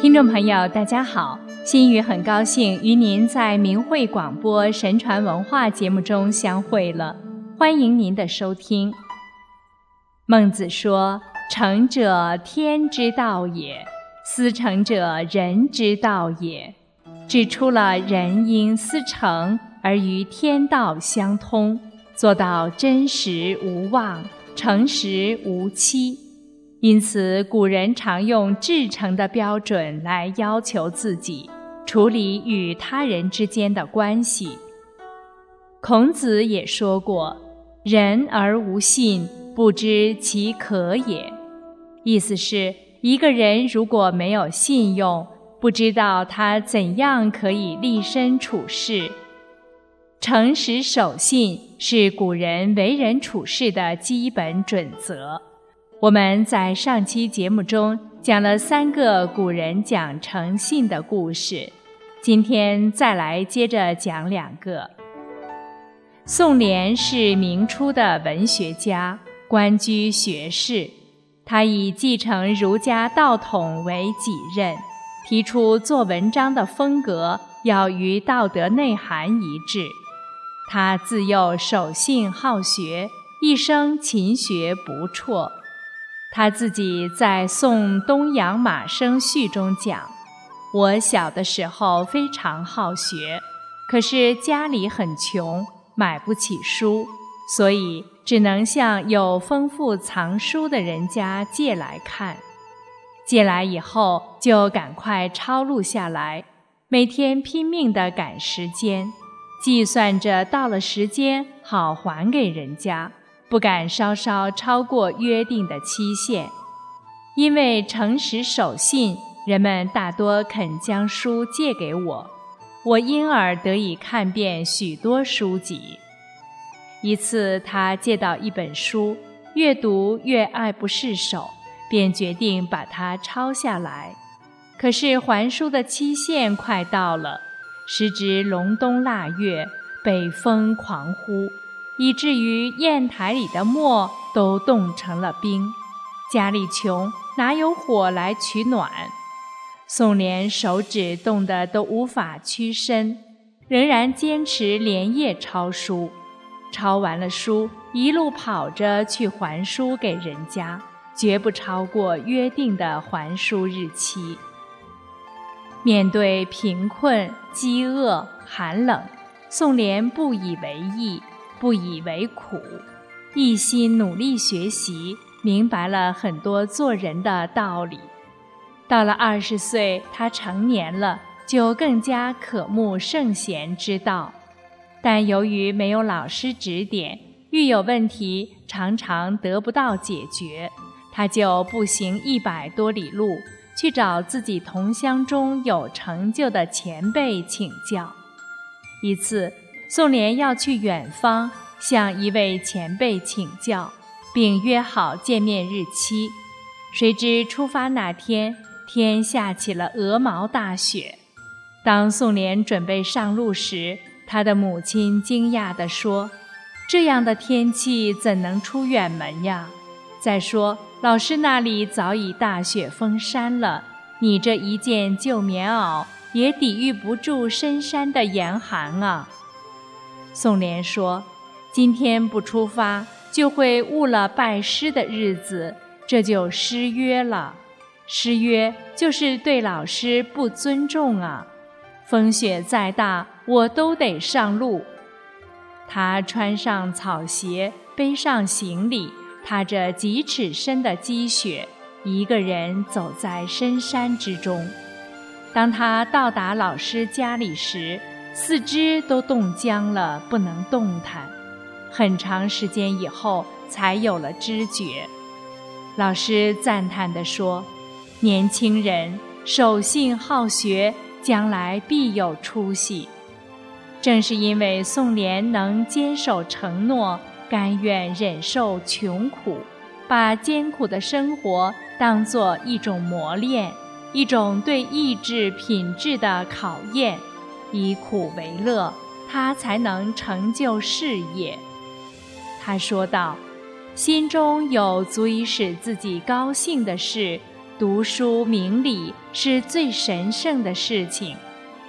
听众朋友，大家好！心雨很高兴与您在明慧广播神传文化节目中相会了，欢迎您的收听。孟子说：“成者，天之道也；思成者，人之道也。”指出了人因思成而与天道相通，做到真实无妄、诚实无欺。因此，古人常用至诚的标准来要求自己处理与他人之间的关系。孔子也说过：“人而无信，不知其可也。”意思是，一个人如果没有信用，不知道他怎样可以立身处世。诚实守信是古人为人处事的基本准则。我们在上期节目中讲了三个古人讲诚信的故事，今天再来接着讲两个。宋濂是明初的文学家、官居学士，他以继承儒家道统为己任，提出做文章的风格要与道德内涵一致。他自幼守信好学，一生勤学不辍。他自己在《宋东阳马生序》中讲：“我小的时候非常好学，可是家里很穷，买不起书，所以只能向有丰富藏书的人家借来看。借来以后就赶快抄录下来，每天拼命地赶时间，计算着到了时间好还给人家。”不敢稍稍超过约定的期限，因为诚实守信，人们大多肯将书借给我，我因而得以看遍许多书籍。一次，他借到一本书，越读越爱不释手，便决定把它抄下来。可是还书的期限快到了，时值隆冬腊月，北风狂呼。以至于砚台里的墨都冻成了冰，家里穷，哪有火来取暖？宋濂手指冻得都无法屈伸，仍然坚持连夜抄书。抄完了书，一路跑着去还书给人家，绝不超过约定的还书日期。面对贫困、饥饿、寒冷，宋濂不以为意。不以为苦，一心努力学习，明白了很多做人的道理。到了二十岁，他成年了，就更加渴慕圣贤之道。但由于没有老师指点，遇有问题常常得不到解决，他就步行一百多里路去找自己同乡中有成就的前辈请教。一次。宋濂要去远方向一位前辈请教，并约好见面日期。谁知出发那天，天下起了鹅毛大雪。当宋濂准备上路时，他的母亲惊讶地说：“这样的天气怎能出远门呀？再说，老师那里早已大雪封山了，你这一件旧棉袄也抵御不住深山的严寒啊！”宋濂说：“今天不出发，就会误了拜师的日子，这就失约了。失约就是对老师不尊重啊！风雪再大，我都得上路。”他穿上草鞋，背上行李，踏着几尺深的积雪，一个人走在深山之中。当他到达老师家里时，四肢都冻僵了，不能动弹。很长时间以后，才有了知觉。老师赞叹地说：“年轻人守信好学，将来必有出息。”正是因为宋濂能坚守承诺，甘愿忍受穷苦，把艰苦的生活当作一种磨练，一种对意志品质的考验。以苦为乐，他才能成就事业。他说道：“心中有足以使自己高兴的事，读书明理是最神圣的事情，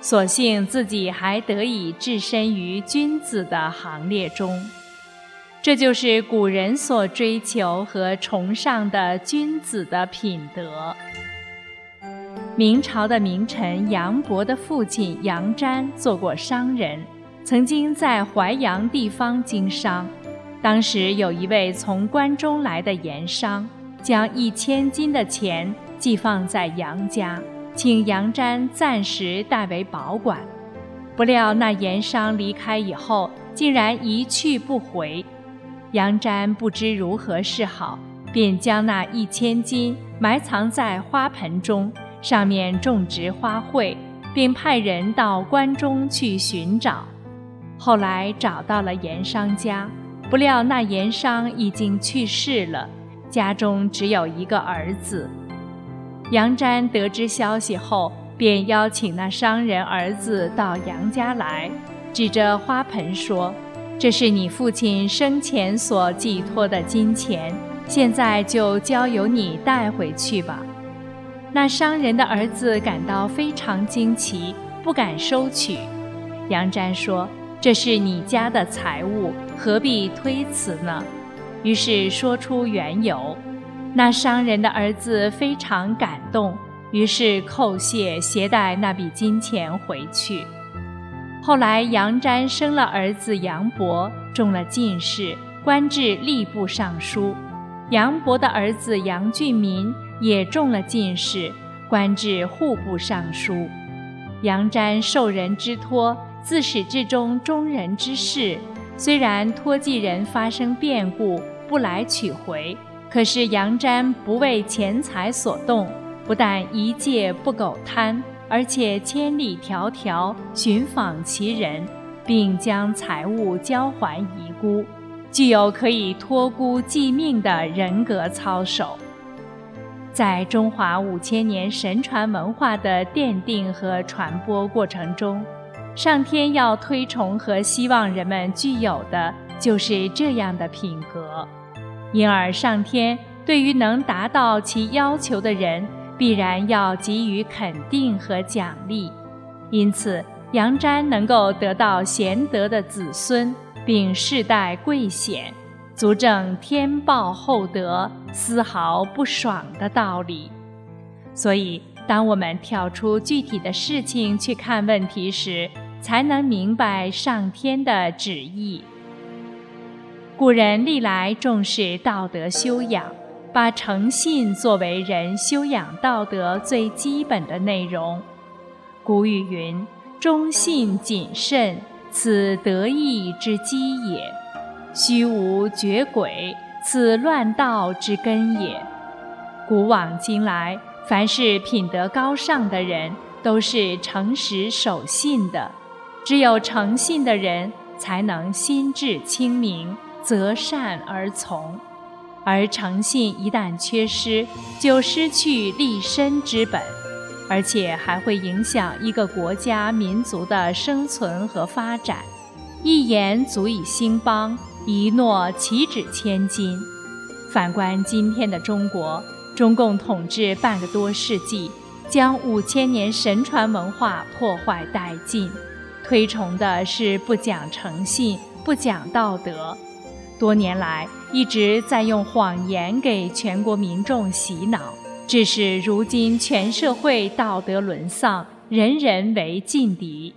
所幸自己还得以置身于君子的行列中。这就是古人所追求和崇尚的君子的品德。明朝的名臣杨博的父亲杨瞻做过商人，曾经在淮阳地方经商。当时有一位从关中来的盐商，将一千金的钱寄放在杨家，请杨瞻暂时代为保管。不料那盐商离开以后，竟然一去不回。杨瞻不知如何是好，便将那一千金埋藏在花盆中，上面种植花卉，并派人到关中去寻找。后来找到了盐商家，不料那盐商已经去世了，家中只有一个儿子。杨瞻得知消息后，便邀请那商人儿子到杨家来，指着花盆说。这是你父亲生前所寄托的金钱，现在就交由你带回去吧。那商人的儿子感到非常惊奇，不敢收取。杨瞻说：“这是你家的财物，何必推辞呢？”于是说出缘由。那商人的儿子非常感动，于是叩谢，携带那笔金钱回去。后来，杨瞻生了儿子杨伯，中了进士，官至吏部尚书；杨伯的儿子杨俊民也中了进士，官至户部尚书。杨瞻受人之托，自始至终忠人之事。虽然托寄人发生变故，不来取回，可是杨瞻不为钱财所动，不但一介不苟贪。而且千里迢迢寻访其人，并将财物交还遗孤，具有可以托孤寄命的人格操守。在中华五千年神传文化的奠定和传播过程中，上天要推崇和希望人们具有的就是这样的品格，因而上天对于能达到其要求的人。必然要给予肯定和奖励，因此杨瞻能够得到贤德的子孙，并世代贵显，足证天报厚德，丝毫不爽的道理。所以，当我们跳出具体的事情去看问题时，才能明白上天的旨意。古人历来重视道德修养。把诚信作为人修养道德最基本的内容。古语云：“忠信谨慎，此德义之基也；虚无绝轨，此乱道之根也。”古往今来，凡是品德高尚的人，都是诚实守信的。只有诚信的人，才能心智清明，择善而从。而诚信一旦缺失，就失去立身之本，而且还会影响一个国家民族的生存和发展。一言足以兴邦，一诺岂止千金。反观今天的中国，中共统治半个多世纪，将五千年神传文化破坏殆尽，推崇的是不讲诚信、不讲道德。多年来一直在用谎言给全国民众洗脑，致使如今全社会道德沦丧，人人为劲敌，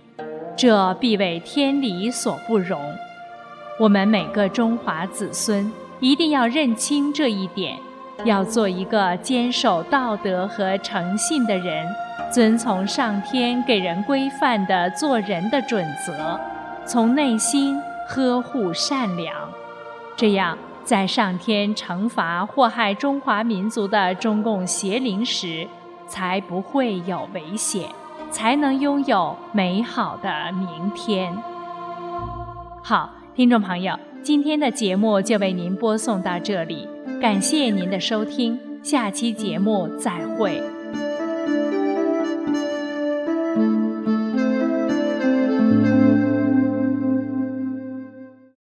这必为天理所不容。我们每个中华子孙一定要认清这一点，要做一个坚守道德和诚信的人，遵从上天给人规范的做人的准则，从内心呵护善良。这样，在上天惩罚祸害中华民族的中共邪灵时，才不会有危险，才能拥有美好的明天。好，听众朋友，今天的节目就为您播送到这里，感谢您的收听，下期节目再会。